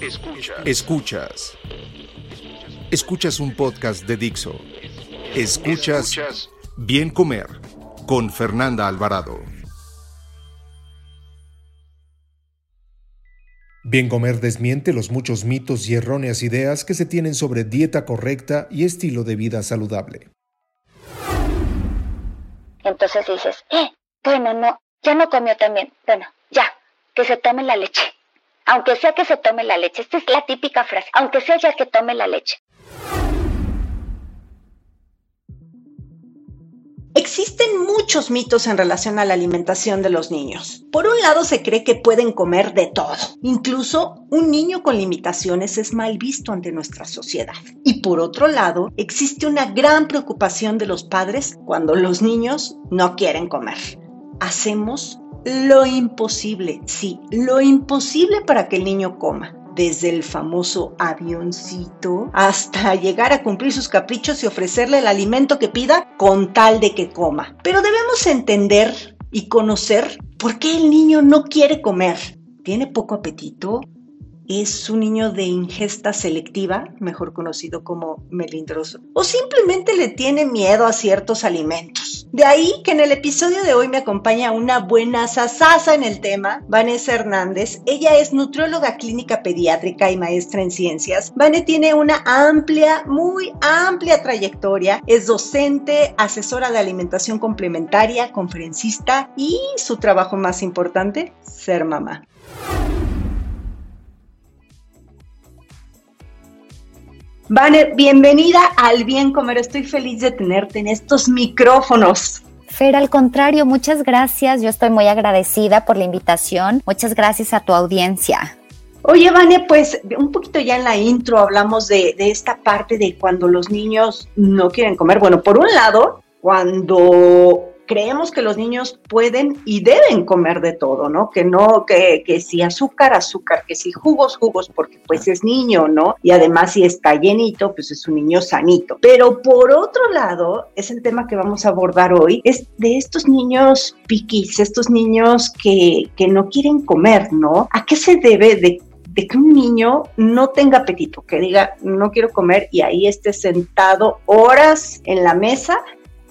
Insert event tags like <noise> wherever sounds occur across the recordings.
Escuchas. Escuchas. Escuchas un podcast de Dixo. Escuchas, Escuchas Bien Comer con Fernanda Alvarado. Bien Comer desmiente los muchos mitos y erróneas ideas que se tienen sobre dieta correcta y estilo de vida saludable. Entonces dices, eh, bueno, no, ya no comió también. Bueno, ya, que se tome la leche aunque sea que se tome la leche. Esta es la típica frase, aunque sea ya que tome la leche. Existen muchos mitos en relación a la alimentación de los niños. Por un lado se cree que pueden comer de todo. Incluso un niño con limitaciones es mal visto ante nuestra sociedad. Y por otro lado, existe una gran preocupación de los padres cuando los niños no quieren comer. Hacemos lo imposible, sí, lo imposible para que el niño coma desde el famoso avioncito hasta llegar a cumplir sus caprichos y ofrecerle el alimento que pida con tal de que coma. Pero debemos entender y conocer por qué el niño no quiere comer. ¿Tiene poco apetito? Es un niño de ingesta selectiva, mejor conocido como melindroso, o simplemente le tiene miedo a ciertos alimentos. De ahí que en el episodio de hoy me acompaña una buena sasasa en el tema, Vanessa Hernández. Ella es nutrióloga clínica pediátrica y maestra en ciencias. Vane tiene una amplia, muy amplia trayectoria. Es docente, asesora de alimentación complementaria, conferencista y su trabajo más importante, ser mamá. Vane, bienvenida al Bien Comer. Estoy feliz de tenerte en estos micrófonos. Fer, al contrario, muchas gracias. Yo estoy muy agradecida por la invitación. Muchas gracias a tu audiencia. Oye, Vane, pues un poquito ya en la intro hablamos de, de esta parte de cuando los niños no quieren comer. Bueno, por un lado, cuando creemos que los niños pueden y deben comer de todo, ¿no? Que no, que, que si azúcar, azúcar, que si jugos, jugos, porque pues es niño, ¿no? Y además si está llenito, pues es un niño sanito. Pero por otro lado, es el tema que vamos a abordar hoy, es de estos niños piquis, estos niños que, que no quieren comer, ¿no? ¿A qué se debe de de que un niño no tenga apetito, que diga no quiero comer y ahí esté sentado horas en la mesa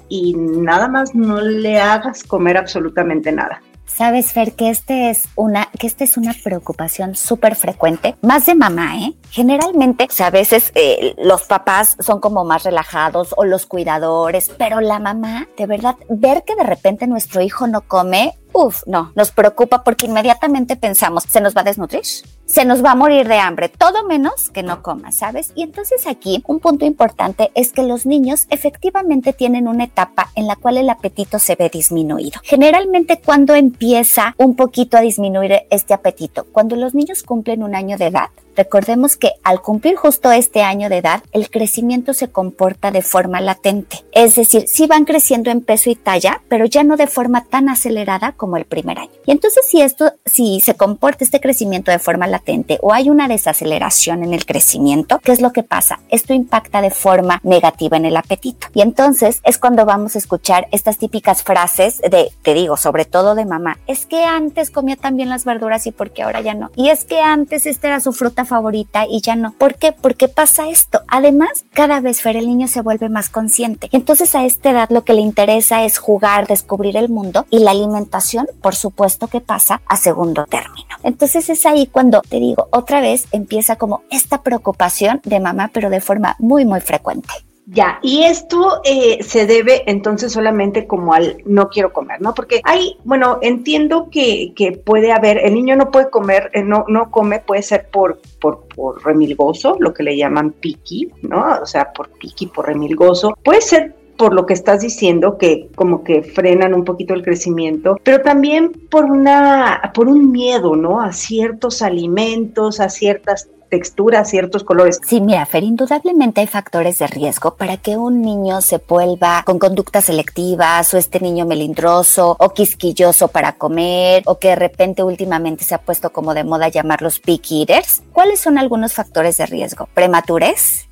y nada más no le hagas comer absolutamente nada. Sabes, Fer, que este es una, que esta es una preocupación súper frecuente, más de mamá, ¿eh? Generalmente, o sea, a veces eh, los papás son como más relajados o los cuidadores, pero la mamá, de verdad, ver que de repente nuestro hijo no come, Uf, no, nos preocupa porque inmediatamente pensamos, ¿se nos va a desnutrir? Se nos va a morir de hambre, todo menos que no coma, ¿sabes? Y entonces aquí un punto importante es que los niños efectivamente tienen una etapa en la cual el apetito se ve disminuido. Generalmente cuando empieza un poquito a disminuir este apetito, cuando los niños cumplen un año de edad, Recordemos que al cumplir justo este año de edad, el crecimiento se comporta de forma latente. Es decir, sí van creciendo en peso y talla, pero ya no de forma tan acelerada como el primer año. Y entonces si esto, si se comporta este crecimiento de forma latente o hay una desaceleración en el crecimiento, ¿qué es lo que pasa? Esto impacta de forma negativa en el apetito. Y entonces es cuando vamos a escuchar estas típicas frases de, te digo, sobre todo de mamá, es que antes comía también las verduras y porque ahora ya no. Y es que antes esta era su fruta favorita y ya no. ¿Por qué? Porque pasa esto. Además, cada vez Fer, el niño se vuelve más consciente. Entonces a esta edad lo que le interesa es jugar, descubrir el mundo y la alimentación, por supuesto que pasa a segundo término. Entonces es ahí cuando te digo, otra vez empieza como esta preocupación de mamá, pero de forma muy, muy frecuente. Ya, y esto eh, se debe entonces solamente como al no quiero comer, ¿no? Porque hay, bueno, entiendo que, que puede haber, el niño no puede comer, eh, no, no come, puede ser por, por, por remilgoso, lo que le llaman piqui, ¿no? O sea, por piqui, por remilgoso. Puede ser por lo que estás diciendo, que como que frenan un poquito el crecimiento, pero también por una, por un miedo, ¿no? A ciertos alimentos, a ciertas texturas, ciertos colores. Sí, mira, Fer, indudablemente hay factores de riesgo para que un niño se vuelva con conductas selectivas o este niño melindroso o quisquilloso para comer o que de repente últimamente se ha puesto como de moda llamarlos pick eaters. ¿Cuáles son algunos factores de riesgo? Prematurez,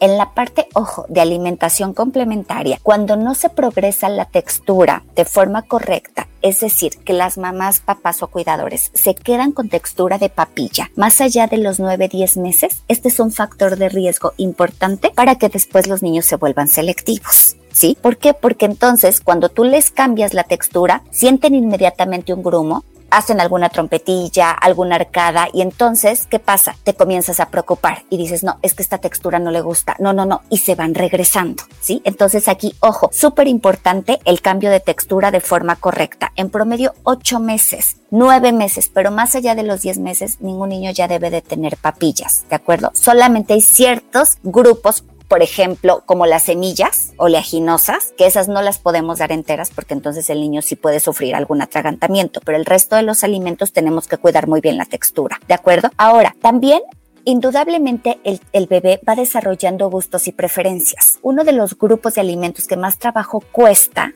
en la parte, ojo, de alimentación complementaria, cuando no se progresa la textura de forma correcta, es decir, que las mamás, papás o cuidadores se quedan con textura de papilla más allá de los 9-10 meses, este es un factor de riesgo importante para que después los niños se vuelvan selectivos. ¿Sí? ¿Por qué? Porque entonces cuando tú les cambias la textura, sienten inmediatamente un grumo, hacen alguna trompetilla, alguna arcada y entonces, ¿qué pasa? Te comienzas a preocupar y dices, no, es que esta textura no le gusta, no, no, no, y se van regresando, ¿sí? Entonces aquí, ojo, súper importante el cambio de textura de forma correcta. En promedio, ocho meses, nueve meses, pero más allá de los diez meses, ningún niño ya debe de tener papillas, ¿de acuerdo? Solamente hay ciertos grupos por ejemplo, como las semillas oleaginosas, que esas no las podemos dar enteras porque entonces el niño sí puede sufrir algún atragantamiento, pero el resto de los alimentos tenemos que cuidar muy bien la textura, ¿de acuerdo? Ahora, también Indudablemente el, bebé va desarrollando gustos y preferencias. Uno de los grupos de alimentos que más trabajo cuesta,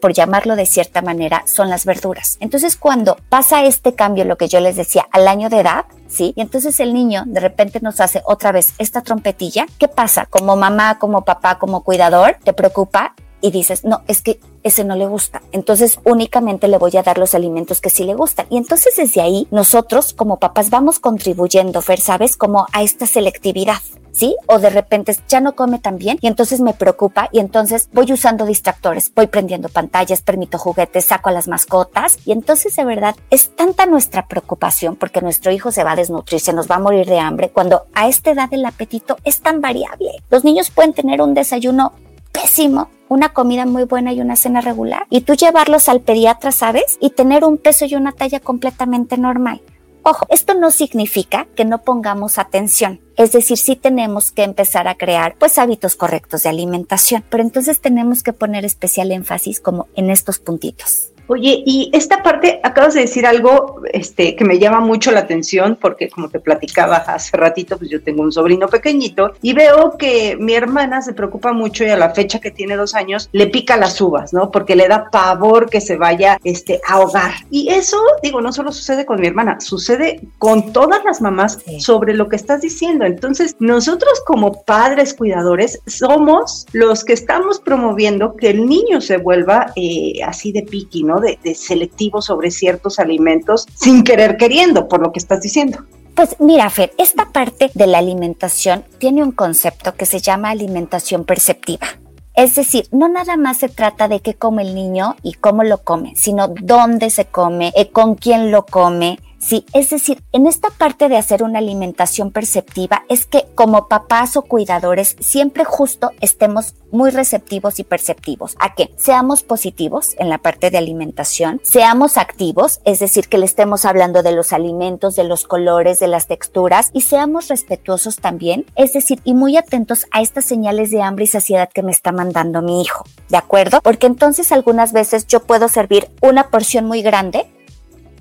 por llamarlo de cierta manera, son las verduras. Entonces cuando pasa este cambio, lo que yo les decía, al año de edad, ¿sí? Y entonces el niño de repente nos hace otra vez esta trompetilla. ¿Qué pasa? Como mamá, como papá, como cuidador, te preocupa y dices, no, es que ese no le gusta. Entonces únicamente le voy a dar los alimentos que sí le gustan. Y entonces desde ahí nosotros como papás vamos contribuyendo, Fer, ¿sabes? Como a esta selectividad. ¿Sí? O de repente ya no come tan bien y entonces me preocupa y entonces voy usando distractores, voy prendiendo pantallas, permito juguetes, saco a las mascotas y entonces de verdad es tanta nuestra preocupación porque nuestro hijo se va a desnutrir, se nos va a morir de hambre cuando a esta edad el apetito es tan variable. Los niños pueden tener un desayuno pésimo una comida muy buena y una cena regular y tú llevarlos al pediatra, ¿sabes? Y tener un peso y una talla completamente normal. Ojo, esto no significa que no pongamos atención. Es decir, sí tenemos que empezar a crear pues hábitos correctos de alimentación, pero entonces tenemos que poner especial énfasis como en estos puntitos. Oye, y esta parte, acabas de decir algo este, que me llama mucho la atención, porque como te platicaba hace ratito, pues yo tengo un sobrino pequeñito y veo que mi hermana se preocupa mucho y a la fecha que tiene dos años le pica las uvas, ¿no? Porque le da pavor que se vaya este, a ahogar. Y eso, digo, no solo sucede con mi hermana, sucede con todas las mamás sobre lo que estás diciendo. Entonces, nosotros como padres cuidadores somos los que estamos promoviendo que el niño se vuelva eh, así de piqui, ¿no? De, selectivo sobre ciertos alimentos sin querer queriendo, por lo que estás diciendo. Pues mira, Fer, esta parte de la alimentación tiene un concepto que se llama alimentación perceptiva. Es decir, no nada más se trata de qué come el niño y cómo lo come, sino dónde se come, eh, con quién lo come, Sí, es decir, en esta parte de hacer una alimentación perceptiva es que como papás o cuidadores siempre justo estemos muy receptivos y perceptivos a que seamos positivos en la parte de alimentación, seamos activos, es decir, que le estemos hablando de los alimentos, de los colores, de las texturas y seamos respetuosos también, es decir, y muy atentos a estas señales de hambre y saciedad que me está mandando mi hijo, ¿de acuerdo? Porque entonces algunas veces yo puedo servir una porción muy grande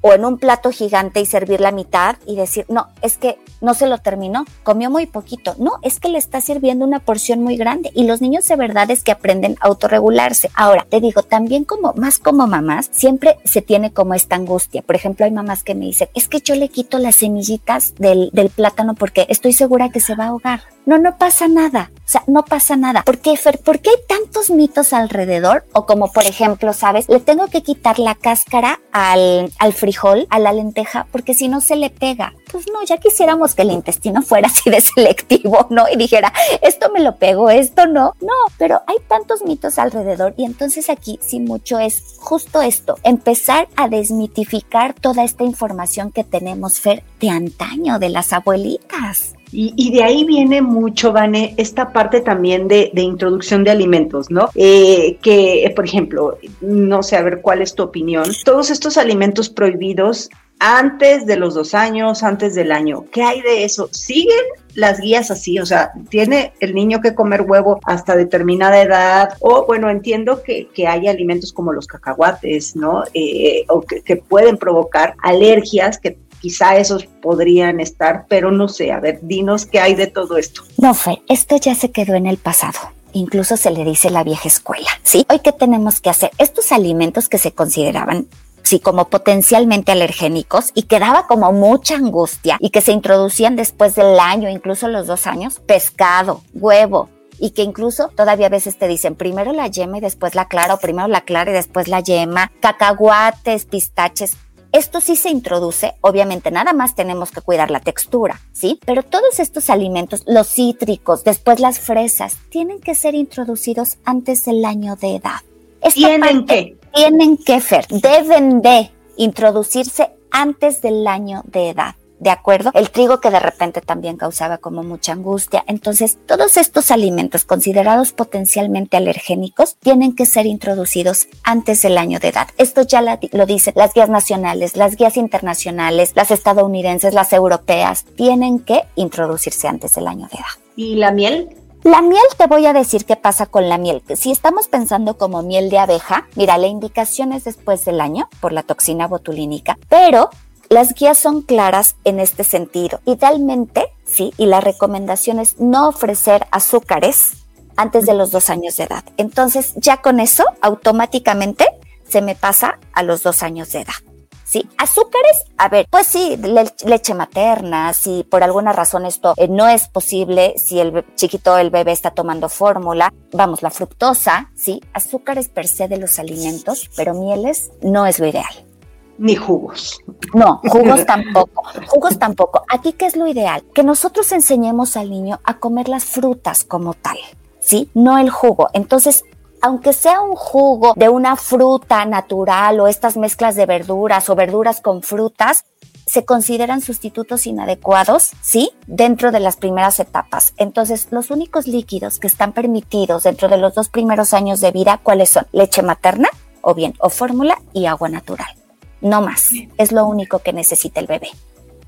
o en un plato gigante y servir la mitad y decir, no, es que no se lo terminó, comió muy poquito. No, es que le está sirviendo una porción muy grande y los niños de verdad es que aprenden a autorregularse. Ahora, te digo, también como más como mamás, siempre se tiene como esta angustia. Por ejemplo, hay mamás que me dicen, es que yo le quito las semillitas del, del plátano porque estoy segura que se va a ahogar. No, no pasa nada. O sea, no pasa nada. ¿Por qué, Fer? ¿Por qué hay tantos mitos alrededor? O como, por ejemplo, ¿sabes? Le tengo que quitar la cáscara al, al frijol, a la lenteja, porque si no se le pega. Pues no, ya quisiéramos que el intestino fuera así de selectivo, ¿no? Y dijera, esto me lo pego, esto no. No, pero hay tantos mitos alrededor y entonces aquí sí mucho es justo esto, empezar a desmitificar toda esta información que tenemos, Fer, de antaño, de las abuelitas. Y, de ahí viene mucho, Vane, esta parte también de, introducción de alimentos, ¿no? Eh, que, por ejemplo, no sé, a ver cuál es tu opinión. Todos estos alimentos prohibidos antes de los dos años, antes del año, ¿qué hay de eso? ¿Siguen las guías así, o sea, tiene el niño que comer huevo hasta determinada edad, o bueno, entiendo que, hay alimentos como los cacahuates, ¿no? Eh, o que pueden provocar alergias que quizá esos podrían estar, pero no sé, a ver, dinos qué hay de todo esto. No, Fe, esto ya se quedó en el pasado. Incluso se le dice la vieja escuela, ¿sí? Hoy, ¿qué tenemos que hacer? Estos alimentos que se consideraban sí, como potencialmente alergénicos y que daba como mucha angustia y que se introducían después del año, incluso los dos años, pescado, huevo, y que incluso todavía a veces te dicen primero la yema y después la clara o primero la clara y después la yema, cacahuates, pistaches. Esto sí se introduce, obviamente nada más tenemos que cuidar la textura, ¿sí? Pero todos estos alimentos, los cítricos, después las fresas, tienen que ser introducidos antes del año de edad. ¿Tienen que? Tienen que, Fer, deben de introducirse antes del año de edad. ¿De acuerdo? El trigo que de repente también causaba como mucha angustia. Entonces, todos estos alimentos considerados potencialmente alergénicos tienen que ser introducidos antes del año de edad. Esto ya lo dicen las guías nacionales, las guías internacionales, las estadounidenses, las europeas, tienen que introducirse antes del año de edad. ¿Y la miel? La miel, te voy a decir qué pasa con la miel. Si estamos pensando como miel de abeja, mira, la indicación es después del año por la toxina botulínica, pero las guías son claras en este sentido. Idealmente, sí, y la recomendación es no ofrecer azúcares antes de los dos años de edad. Entonces, ya con eso, automáticamente se me pasa a los dos años de edad. ¿sí? Azúcares, a ver, pues sí, leche materna, si por alguna razón esto eh, no es posible, si el chiquito, el bebé está tomando fórmula, vamos, la fructosa, ¿sí? Azúcares per se de los alimentos, pero mieles no es lo ideal ni jugos. No, jugos <laughs> tampoco. Jugos tampoco. Aquí, ¿qué es lo ideal? Que nosotros enseñemos al niño a comer las frutas como tal, ¿sí? No el jugo. Entonces, aunque sea un jugo de una fruta natural o estas mezclas de verduras o verduras con frutas, se consideran sustitutos inadecuados, ¿sí? Dentro de las primeras etapas. Entonces, los únicos líquidos que están permitidos dentro de los dos primeros años de vida, ¿cuáles son? Leche materna, o bien, o fórmula y agua natural no más. Es lo único que necesita el bebé.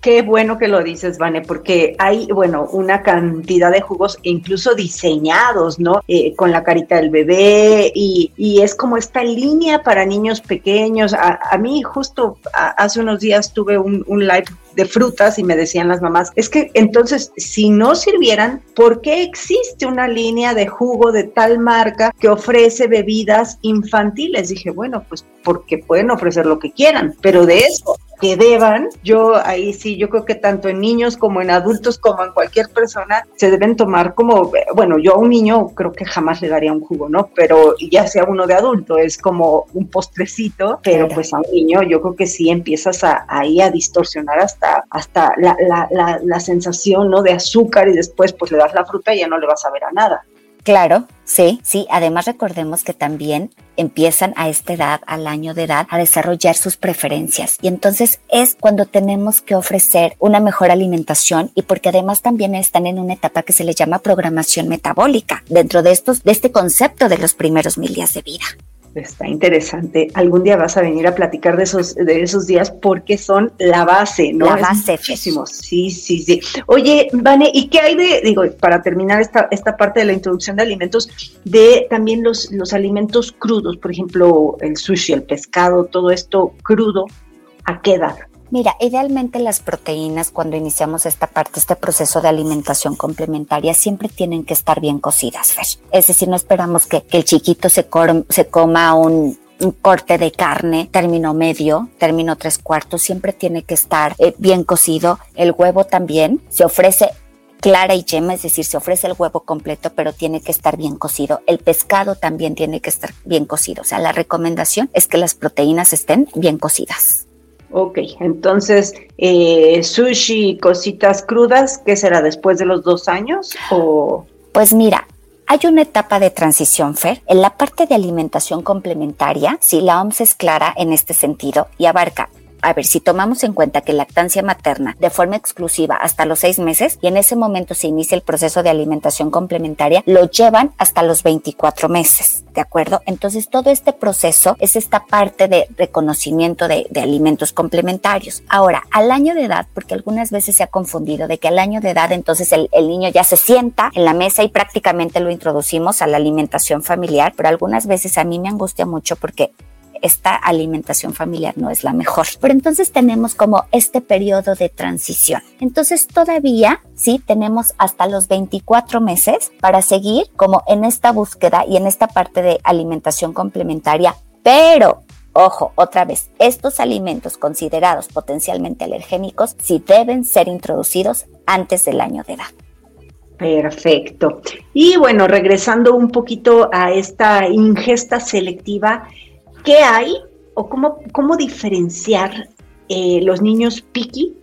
Qué bueno que lo dices, Vane, porque hay, bueno, una cantidad de jugos incluso diseñados, ¿no? Eh, con la carita del bebé y, es como esta línea para niños pequeños. A, mí justo hace unos días tuve un, un live de frutas y me decían las mamás, es que entonces si no sirvieran, ¿por qué existe una línea de jugo de tal marca que ofrece bebidas infantiles? Dije, bueno, pues porque pueden ofrecer lo que quieran, pero de eso que deban, yo ahí sí, yo creo que tanto en niños como en adultos como en cualquier persona se deben tomar como, bueno, yo a un niño creo que jamás le daría un jugo, ¿no? Pero ya sea uno de adulto, es como un postrecito, pero pues a un niño yo creo que sí empiezas a, ahí a distorsionar hasta, hasta la, la, la sensación, ¿no? De azúcar y después pues le das la fruta y ya no le vas a ver a nada. Claro, sí, sí. Además recordemos que también empiezan a esta edad, al año de edad, a desarrollar sus preferencias. Y entonces es cuando tenemos que ofrecer una mejor alimentación y porque además también están en una etapa que se le llama programación metabólica dentro de estos, de este concepto de los primeros mil días de vida. Está interesante. Algún día vas a venir a platicar de esos, de esos días porque son la base, ¿no? La base. Muchísimos. Sí, sí, sí. Oye, Vane, ¿y qué hay de, digo, para terminar esta, esta parte de la introducción de alimentos, de también los, los alimentos crudos, por ejemplo, el sushi, el pescado, todo esto crudo, ¿a qué edad? Mira, idealmente las proteínas cuando iniciamos esta parte, este proceso de alimentación complementaria, siempre tienen que estar bien cocidas, Fer. Es decir, no esperamos que, el chiquito se, se coma un, corte de carne, término medio, término tres cuartos, siempre tiene que estar eh, bien cocido. El huevo también se ofrece clara y yema, es decir, se ofrece el huevo completo, pero tiene que estar bien cocido. El pescado también tiene que estar bien cocido. O sea, la recomendación es que las proteínas estén bien cocidas. Ok, entonces, eh, sushi, cositas crudas, ¿qué será después de los dos años? O... Pues mira, hay una etapa de transición, Fer. En la parte de alimentación complementaria, sí, la OMS es clara en este sentido y abarca a ver, si tomamos en cuenta que lactancia materna de forma exclusiva hasta los seis meses y en ese momento se inicia el proceso de alimentación complementaria, lo llevan hasta los 24 meses, ¿de acuerdo? Entonces todo este proceso es esta parte de reconocimiento de, alimentos complementarios. Ahora, al año de edad, porque algunas veces se ha confundido de que al año de edad entonces el, el niño ya se sienta en la mesa y prácticamente lo introducimos a la alimentación familiar, pero algunas veces a mí me angustia mucho porque esta alimentación familiar no es la mejor. Pero entonces tenemos como este periodo de transición. Entonces todavía sí tenemos hasta los 24 meses para seguir como en esta búsqueda y en esta parte de alimentación complementaria, pero Ojo, otra vez, estos alimentos considerados potencialmente alergénicos sí deben ser introducidos antes del año de edad. Perfecto. Y bueno, regresando un poquito a esta ingesta selectiva, ¿qué hay o cómo, cómo diferenciar eh, los niños piqui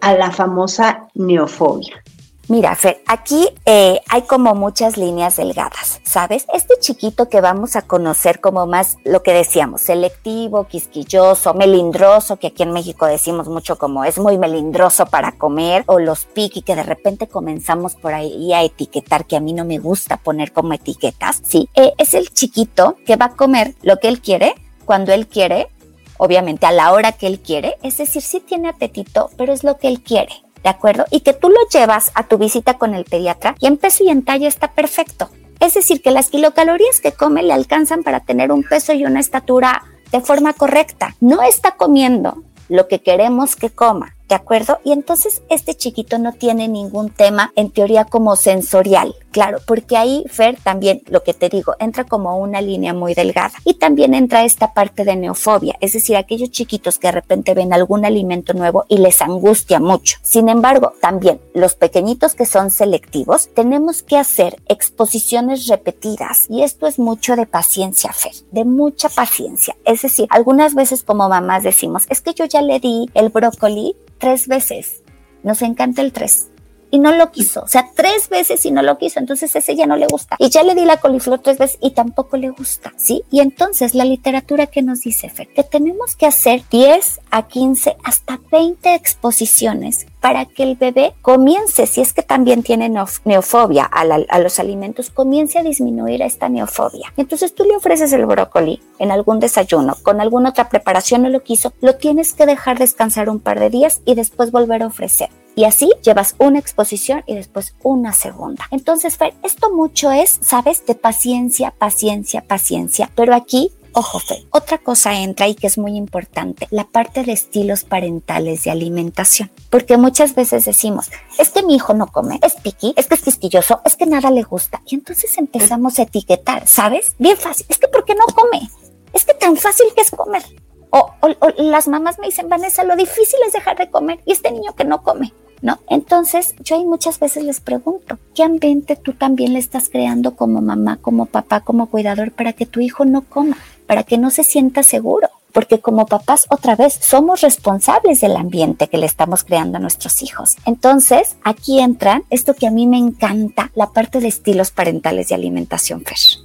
a la famosa neofobia? Mira, aquí eh, hay como muchas líneas delgadas, ¿sabes? Este chiquito que vamos a conocer como más lo que decíamos, selectivo, quisquilloso, melindroso, que aquí en México decimos mucho como es muy melindroso para comer, o los piqui que de repente comenzamos por ahí a etiquetar, que a mí no me gusta poner como etiquetas, sí, eh, es el chiquito que va a comer lo que él quiere, cuando él quiere, obviamente a la hora que él quiere, es decir, sí tiene apetito, pero es lo que él quiere. ¿De acuerdo? Y que tú lo llevas a tu visita con el pediatra y en peso y en talla está perfecto. Es decir, que las kilocalorías que come le alcanzan para tener un peso y una estatura de forma correcta. No está comiendo lo que queremos que coma. ¿De acuerdo? Y entonces este chiquito no tiene ningún tema en teoría como sensorial, claro, porque ahí Fer también, lo que te digo, entra como una línea muy delgada. Y también entra esta parte de neofobia, es decir, aquellos chiquitos que de repente ven algún alimento nuevo y les angustia mucho. Sin embargo, también los pequeñitos que son selectivos, tenemos que hacer exposiciones repetidas y esto es mucho de paciencia, Fer, de mucha paciencia. Es decir, algunas veces como mamás decimos, es que yo ya le di el brócoli tres veces. Nos encanta el tres. Y no lo quiso. O sea, tres veces y no lo quiso. Entonces ese ya no le gusta. Y ya le di la coliflor tres veces y tampoco le gusta. ¿Sí? Y entonces la literatura que nos dice, Fer, que tenemos que hacer 10 a 15 hasta 20 exposiciones para que el bebé comience, si es que también tiene neofobia a, los alimentos, comience a disminuir esta neofobia. Entonces tú le ofreces el brócoli en algún desayuno, con alguna otra preparación no lo quiso, lo tienes que dejar descansar un par de días y después volver a ofrecer. Y así llevas una exposición y después una segunda. Entonces, Fer, esto mucho es, sabes, de paciencia, paciencia, paciencia. Pero aquí Ojo, Fe, otra cosa entra y que es muy importante, la parte de estilos parentales de alimentación. Porque muchas veces decimos, es que mi hijo no come, es piqui, es que es quisquilloso, es que nada le gusta. Y entonces empezamos a etiquetar, ¿sabes? Bien fácil, es que ¿por qué no come? Es que tan fácil que es comer. O, las mamás me dicen, Vanessa, lo difícil es dejar de comer y este niño que no come. ¿No? Entonces, yo ahí muchas veces les pregunto, ¿qué ambiente tú también le estás creando como mamá, como papá, como cuidador para que tu hijo no coma, para que no se sienta seguro? Porque como papás, otra vez, somos responsables del ambiente que le estamos creando a nuestros hijos. Entonces, aquí entra esto que a mí me encanta, la parte de estilos parentales de alimentación fresh.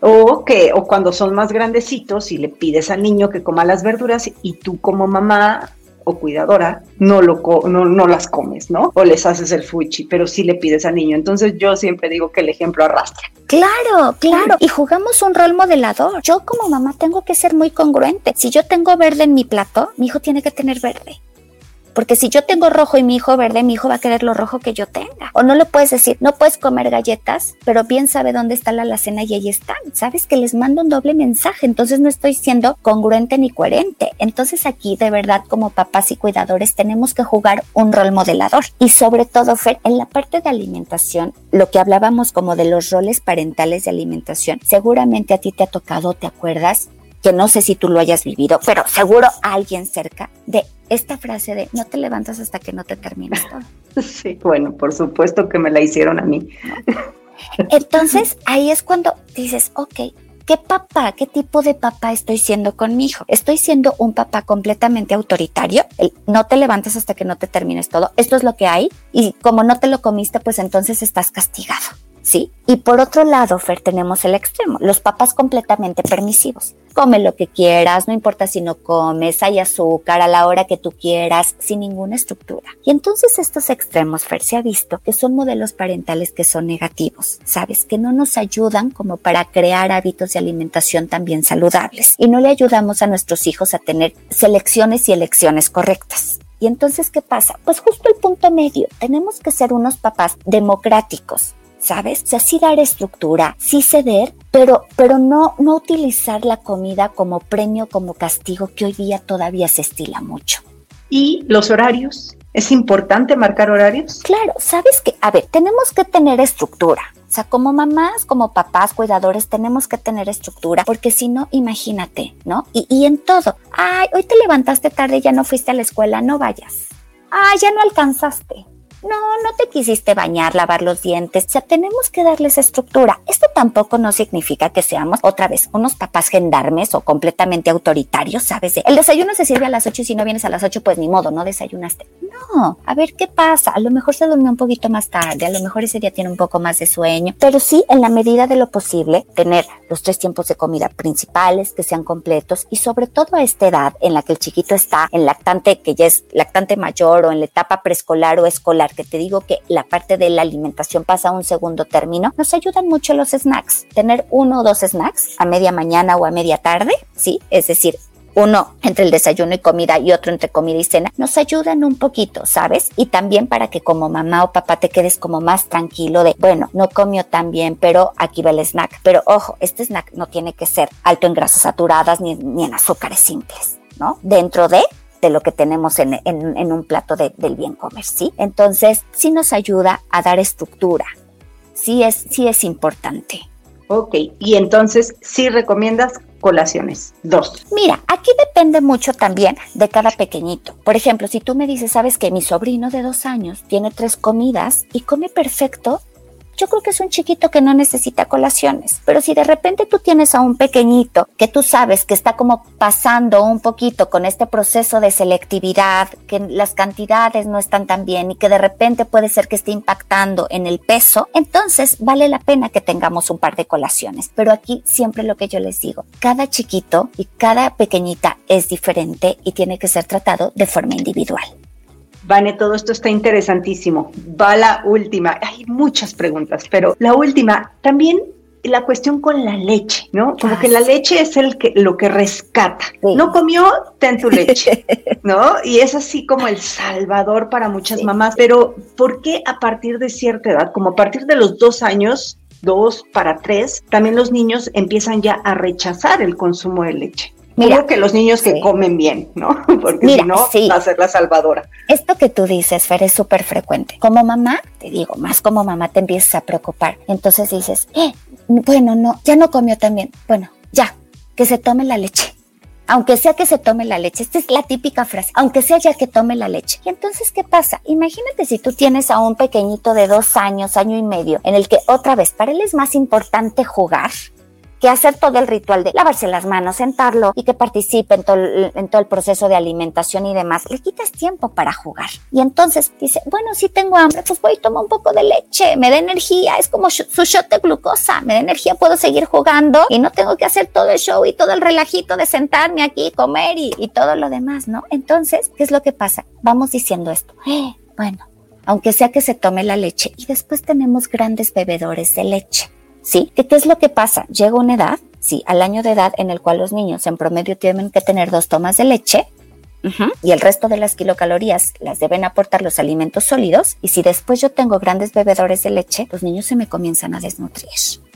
O que, o cuando son más grandecitos y le pides al niño que coma las verduras y tú como mamá o cuidadora no, lo no, no las comes, ¿no? O les haces el fuchi, pero sí le pides al niño. Entonces yo siempre digo que el ejemplo arrastra. Claro, claro. Y jugamos un rol modelador. Yo como mamá tengo que ser muy congruente. Si yo tengo verde en mi plato, mi hijo tiene que tener verde. Porque si yo tengo rojo y mi hijo verde, mi hijo va a querer lo rojo que yo tenga. O no le puedes decir, no puedes comer galletas, pero bien sabe dónde está la alacena y ahí están. Sabes que les mando un doble mensaje, entonces no estoy siendo congruente ni coherente. Entonces aquí de verdad como papás y cuidadores tenemos que jugar un rol modelador. Y sobre todo, Fer, en la parte de alimentación, lo que hablábamos como de los roles parentales de alimentación, seguramente a ti te ha tocado, ¿te acuerdas? Que no sé si tú lo hayas vivido, pero seguro alguien cerca de esta frase de no te levantas hasta que no te termines todo. <laughs> Sí, bueno, por supuesto que me la hicieron a mí. <laughs> Entonces ahí es cuando dices, ok, ¿qué papá, qué tipo de papá estoy siendo con mi hijo? ¿Estoy siendo un papá completamente autoritario? El, no te levantas hasta que no te termines todo. Esto es lo que hay y como no te lo comiste, pues entonces estás castigado. ¿Sí? Y por otro lado, Fer, tenemos el extremo, los papás completamente permisivos. Come lo que quieras, no importa si no comes, hay azúcar a la hora que tú quieras, sin ninguna estructura. Y entonces estos extremos, Fer, se ha visto que son modelos parentales que son negativos, ¿sabes? Que no nos ayudan como para crear hábitos de alimentación también saludables. Y no le ayudamos a nuestros hijos a tener selecciones y elecciones correctas. Y entonces, ¿qué pasa? Pues justo el punto medio. Tenemos que ser unos papás democráticos, ¿sabes? O sea, sí dar estructura, sí ceder, pero, pero no, no utilizar la comida como premio, como castigo, que hoy día todavía se estila mucho. ¿Y los horarios? ¿Es importante marcar horarios? Claro, sabes que, a ver, tenemos que tener estructura. O sea, como mamás, como papás, cuidadores, tenemos que tener estructura, porque si no, imagínate, ¿no? Y, y en todo. Ay, hoy te levantaste tarde, ya no fuiste a la escuela, no vayas. Ay, ya no alcanzaste no, no te quisiste bañar, lavar los dientes. O tenemos que darles estructura. Esto tampoco no significa que seamos otra vez unos papás gendarmes o completamente autoritarios, ¿sabes? El desayuno se sirve a las 8 y si no vienes a las 8, pues ni modo, no desayunaste. No, a ver qué pasa. A lo mejor se durmió un poquito más tarde, a lo mejor ese día tiene un poco más de sueño, pero sí, en la medida de lo posible, tener los tres tiempos de comida principales que sean completos y sobre todo a esta edad en la que el chiquito está en lactante, que ya es lactante mayor o en la etapa preescolar o escolar que te digo que la parte de la alimentación pasa a un segundo término, nos ayudan mucho los snacks. Tener uno o dos snacks a media mañana o a media tarde, ¿sí? Es decir, uno entre el desayuno y comida y otro entre comida y cena, nos ayudan un poquito, ¿sabes? Y también para que como mamá o papá te quedes como más tranquilo de, bueno, no comió tan bien, pero aquí va el snack. Pero ojo, este snack no tiene que ser alto en grasas saturadas ni, ni en azúcares simples, ¿no? Dentro de de lo que tenemos en, un plato del bien comer, ¿sí? Entonces, sí nos ayuda a dar estructura, sí es, sí es importante. Ok, y entonces sí recomiendas colaciones, dos. Mira, aquí depende mucho también de cada pequeñito. Por ejemplo, si tú me dices, sabes que mi sobrino de dos años tiene tres comidas y come perfecto, yo creo que es un chiquito que no necesita colaciones. Pero si de repente tú tienes a un pequeñito que tú sabes que está como pasando un poquito con este proceso de selectividad, que las cantidades no están tan bien y que de repente puede ser que esté impactando en el peso, entonces vale la pena que tengamos un par de colaciones. Pero aquí siempre lo que yo les digo, cada chiquito y cada pequeñita es diferente y tiene que ser tratado de forma individual. Vane, todo esto está interesantísimo. Va la última. Hay muchas preguntas, pero la última, también la cuestión con la leche, ¿no? Como que la leche es el que, lo que rescata. No comió, ten tu leche, <laughs> ¿no? Y es así como el salvador para muchas mamás. Pero, ¿por qué a partir de cierta edad, como a partir de los dos años, dos para tres, también los niños empiezan ya a rechazar el consumo de leche? Mira, que los niños que comen bien, ¿no? <laughs> Porque si no, va a ser la salvadora. Esto que tú dices, Fer, es súper frecuente. Como mamá, te digo, más como mamá te empiezas a preocupar. Entonces dices, eh, bueno, no, ya no comió también. Bueno, ya, que se tome la leche. Aunque sea que se tome la leche. Esta es la típica frase. Aunque sea ya que tome la leche. Y entonces, ¿qué pasa? Imagínate si tú tienes a un pequeñito de dos años, año y medio, en el que otra vez, para él es más importante jugar que hacer todo el ritual de lavarse las manos, sentarlo y que participe en todo, el proceso de alimentación y demás, le quitas tiempo para jugar. Y entonces dice, bueno, si tengo hambre, pues voy y tomo un poco de leche, me da energía, es como su shot de glucosa, me da energía, puedo seguir jugando y no tengo que hacer todo el show y todo el relajito de sentarme aquí, comer y, y todo lo demás, ¿no? Entonces, ¿qué es lo que pasa? Vamos diciendo esto, eh, bueno, aunque sea que se tome la leche y después tenemos grandes bebedores de leche. ¿Sí? ¿Qué, es lo que pasa? Llega una edad, sí, al año de edad en el cual los niños en promedio tienen que tener dos tomas de leche, y el resto de las kilocalorías las deben aportar los alimentos sólidos. Y si después yo tengo grandes bebedores de leche, los niños se me comienzan a desnutrir.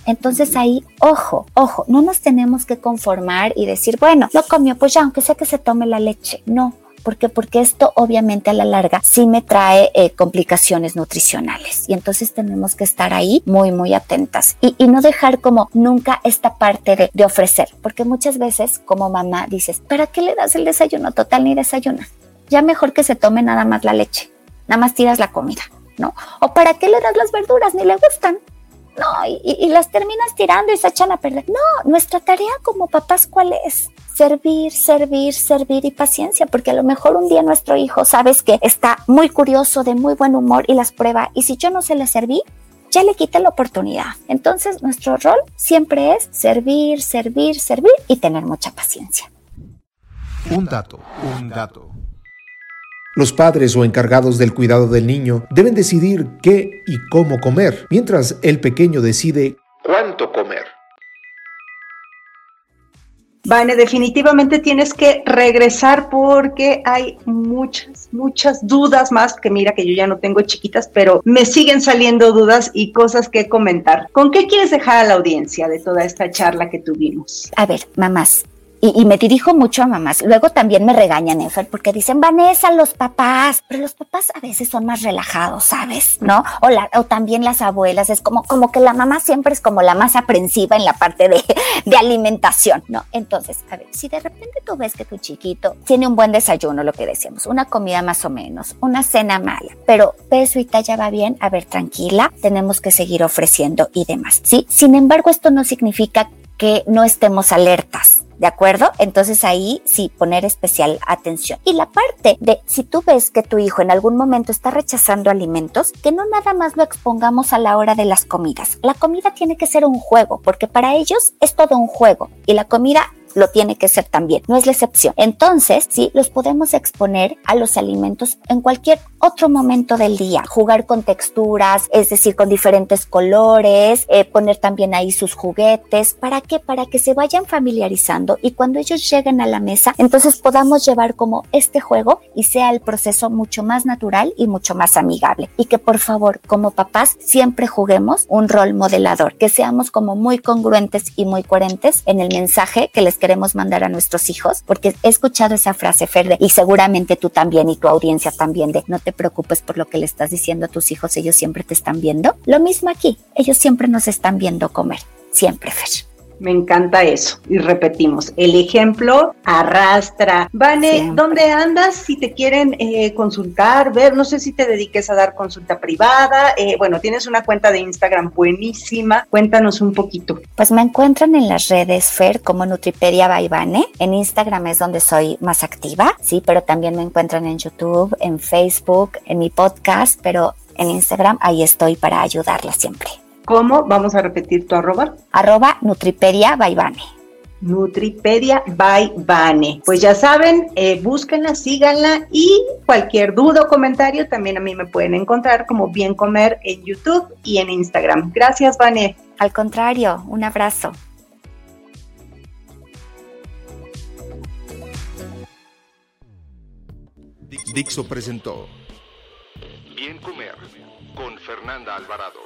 Entonces ahí, ojo, ojo, no nos tenemos que conformar y decir, bueno, lo comió, pues ya, aunque sea que se tome la leche. No, ¿Por qué? Porque esto obviamente a la larga sí me trae eh, complicaciones nutricionales y entonces tenemos que estar ahí muy, muy atentas y, no dejar como nunca esta parte de, de, ofrecer, porque muchas veces como mamá dices, ¿para qué le das el desayuno total ni desayuna? Ya mejor que se tome nada más la leche, nada más tiras la comida, ¿no? ¿O para qué le das las verduras? Ni le gustan. No, y, y las terminas tirando y se echan a perder. No, nuestra tarea como papás, ¿cuál es? Servir, servir, servir y paciencia, porque a lo mejor un día nuestro hijo, sabes que está muy curioso, de muy buen humor y las prueba, y si yo no se le serví, ya le quita la oportunidad. Entonces, nuestro rol siempre es servir, servir, servir y tener mucha paciencia. Un dato, un dato. Los padres o encargados del cuidado del niño deben decidir qué y cómo comer, mientras el pequeño decide cuánto comer. Vane, definitivamente tienes que regresar porque hay muchas, muchas dudas más, que mira que yo ya no tengo chiquitas, pero me siguen saliendo dudas y cosas que comentar. ¿Con qué quieres dejar a la audiencia de toda esta charla que tuvimos? A ver, mamás, y, me dirijo mucho a mamás. Luego también me regañan, Efer, porque dicen, Vanessa, los papás, pero los papás a veces son más relajados, ¿sabes? ¿No? O, la, o también las abuelas, es como, como que la mamá siempre es como la más aprensiva en la parte de, <laughs> de alimentación, ¿no? Entonces, a ver, si de repente tú ves que tu chiquito tiene un buen desayuno, lo que decíamos, una comida más o menos, una cena mala, pero peso y talla va bien, a ver, tranquila, tenemos que seguir ofreciendo y demás, ¿sí? Sin embargo, esto no significa que no estemos alertas. ¿De acuerdo? Entonces ahí sí poner especial atención. Y la parte de si tú ves que tu hijo en algún momento está rechazando alimentos, que no nada más lo expongamos a la hora de las comidas. La comida tiene que ser un juego, porque para ellos es todo un juego y la comida lo tiene que ser también, no es la excepción. Entonces, sí, los podemos exponer a los alimentos en cualquier otro momento del día, jugar con texturas, es decir, con diferentes colores, eh, poner también ahí sus juguetes, ¿para qué? Para que se vayan familiarizando y cuando ellos lleguen a la mesa, entonces podamos llevar como este juego y sea el proceso mucho más natural y mucho más amigable. Y que por favor, como papás, siempre juguemos un rol modelador, que seamos como muy congruentes y muy coherentes en el mensaje que les queremos mandar a nuestros hijos, porque he escuchado esa frase, Ferde, y seguramente tú también y tu audiencia también de no te preocupes por lo que le estás diciendo a tus hijos, ellos siempre te están viendo. Lo mismo aquí, ellos siempre nos están viendo comer, siempre, Fer. Me encanta eso. Y repetimos, el ejemplo arrastra. Vane, ¿dónde andas? Si te quieren eh, consultar, ver, no sé si te dediques a dar consulta privada. Eh, bueno, tienes una cuenta de Instagram buenísima. Cuéntanos un poquito. Pues me encuentran en las redes Fer como Nutripedia by Vane. En Instagram es donde soy más activa, sí, pero también me encuentran en YouTube, en Facebook, en mi podcast, pero en Instagram ahí estoy para ayudarla siempre. ¿Cómo? Vamos a repetir tu arroba. Arroba Nutripedia Baibane. Nutripedia by Bane. Pues ya saben, eh, búsquenla, síganla y cualquier duda o comentario también a mí me pueden encontrar como Bien Comer en YouTube y en Instagram. Gracias, Bane. Al contrario, un abrazo. Dixo presentó Bien Comer con Fernanda Alvarado.